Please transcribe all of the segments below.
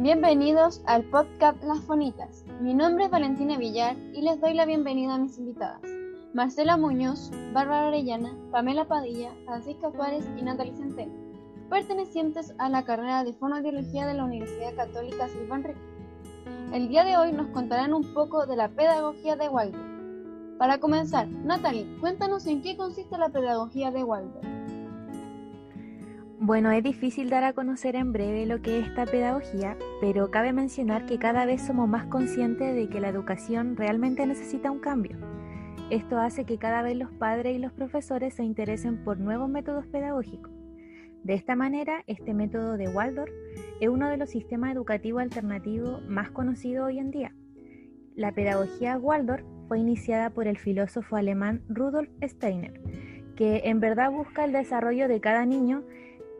Bienvenidos al podcast Las Fonitas. Mi nombre es Valentina Villar y les doy la bienvenida a mis invitadas. Marcela Muñoz, Bárbara Arellana, Pamela Padilla, Francisca Suárez y Natalie Centeno, pertenecientes a la carrera de Fonoaudiología de la Universidad Católica Silva Enrique. El día de hoy nos contarán un poco de la pedagogía de Waldorf. Para comenzar, Natalie, cuéntanos en qué consiste la pedagogía de Waldorf. Bueno, es difícil dar a conocer en breve lo que es esta pedagogía, pero cabe mencionar que cada vez somos más conscientes de que la educación realmente necesita un cambio. Esto hace que cada vez los padres y los profesores se interesen por nuevos métodos pedagógicos. De esta manera, este método de Waldorf es uno de los sistemas educativos alternativos más conocidos hoy en día. La pedagogía Waldorf fue iniciada por el filósofo alemán Rudolf Steiner, que en verdad busca el desarrollo de cada niño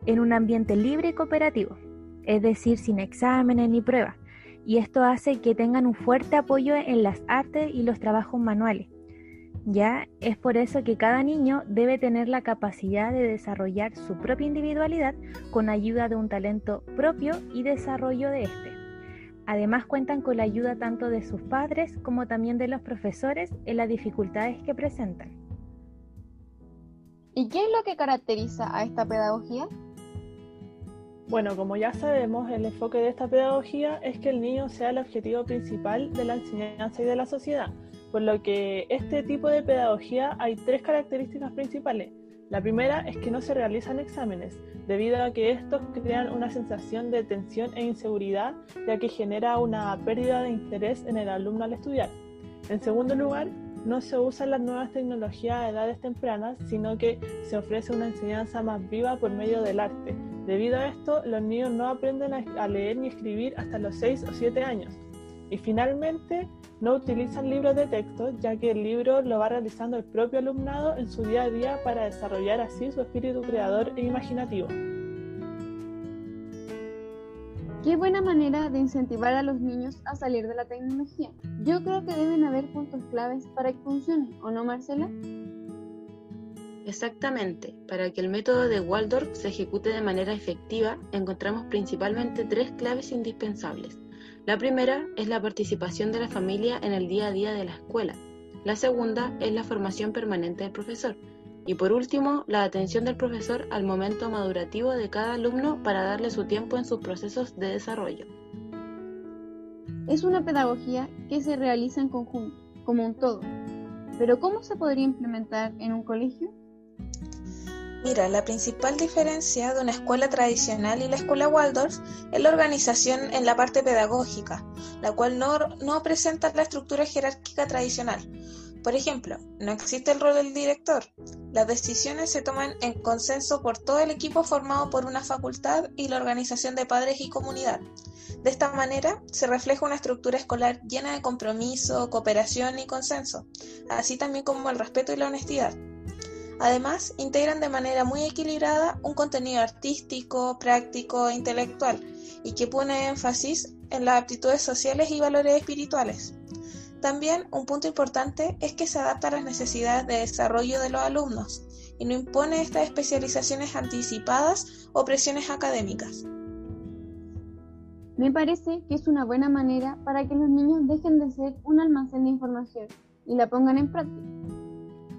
en un ambiente libre y cooperativo, es decir, sin exámenes ni pruebas, y esto hace que tengan un fuerte apoyo en las artes y los trabajos manuales. Ya es por eso que cada niño debe tener la capacidad de desarrollar su propia individualidad con ayuda de un talento propio y desarrollo de este. Además cuentan con la ayuda tanto de sus padres como también de los profesores en las dificultades que presentan. ¿Y qué es lo que caracteriza a esta pedagogía? Bueno, como ya sabemos, el enfoque de esta pedagogía es que el niño sea el objetivo principal de la enseñanza y de la sociedad, por lo que este tipo de pedagogía hay tres características principales. La primera es que no se realizan exámenes, debido a que estos crean una sensación de tensión e inseguridad, ya que genera una pérdida de interés en el alumno al estudiar. En segundo lugar, no se usan las nuevas tecnologías a edades tempranas, sino que se ofrece una enseñanza más viva por medio del arte, Debido a esto, los niños no aprenden a leer ni escribir hasta los 6 o 7 años. Y finalmente, no utilizan libros de texto, ya que el libro lo va realizando el propio alumnado en su día a día para desarrollar así su espíritu creador e imaginativo. Qué buena manera de incentivar a los niños a salir de la tecnología. Yo creo que deben haber puntos claves para que funcione, ¿o no, Marcela? Exactamente, para que el método de Waldorf se ejecute de manera efectiva, encontramos principalmente tres claves indispensables. La primera es la participación de la familia en el día a día de la escuela. La segunda es la formación permanente del profesor. Y por último, la atención del profesor al momento madurativo de cada alumno para darle su tiempo en sus procesos de desarrollo. Es una pedagogía que se realiza en conjunto, como un todo. Pero ¿cómo se podría implementar en un colegio? Mira, la principal diferencia de una escuela tradicional y la escuela Waldorf es la organización en la parte pedagógica, la cual no, no presenta la estructura jerárquica tradicional. Por ejemplo, no existe el rol del director. Las decisiones se toman en consenso por todo el equipo formado por una facultad y la organización de padres y comunidad. De esta manera se refleja una estructura escolar llena de compromiso, cooperación y consenso, así también como el respeto y la honestidad. Además, integran de manera muy equilibrada un contenido artístico, práctico e intelectual, y que pone énfasis en las aptitudes sociales y valores espirituales. También un punto importante es que se adapta a las necesidades de desarrollo de los alumnos y no impone estas especializaciones anticipadas o presiones académicas. Me parece que es una buena manera para que los niños dejen de ser un almacén de información y la pongan en práctica.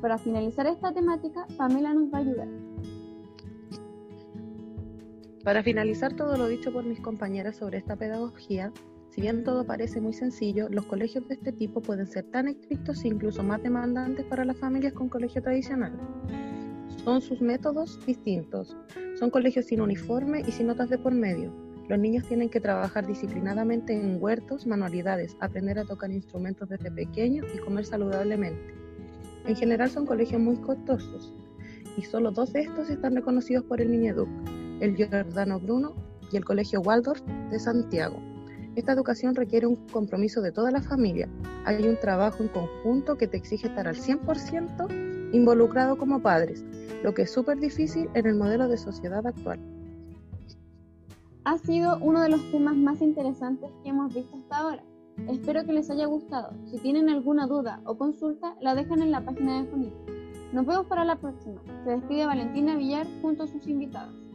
Para finalizar esta temática, Pamela nos va a ayudar. Para finalizar todo lo dicho por mis compañeras sobre esta pedagogía, si bien todo parece muy sencillo, los colegios de este tipo pueden ser tan estrictos e incluso más demandantes para las familias con colegio tradicional. Son sus métodos distintos. Son colegios sin uniforme y sin notas de por medio. Los niños tienen que trabajar disciplinadamente en huertos, manualidades, aprender a tocar instrumentos desde pequeños y comer saludablemente. En general son colegios muy costosos y solo dos de estos están reconocidos por el Mineduc, el Giordano Bruno y el Colegio Waldorf de Santiago. Esta educación requiere un compromiso de toda la familia. Hay un trabajo en conjunto que te exige estar al 100% involucrado como padres, lo que es súper difícil en el modelo de sociedad actual. Ha sido uno de los temas más interesantes que hemos visto hasta ahora. Espero que les haya gustado. Si tienen alguna duda o consulta, la dejan en la página de Fonito. Nos vemos para la próxima. Se despide Valentina Villar junto a sus invitados.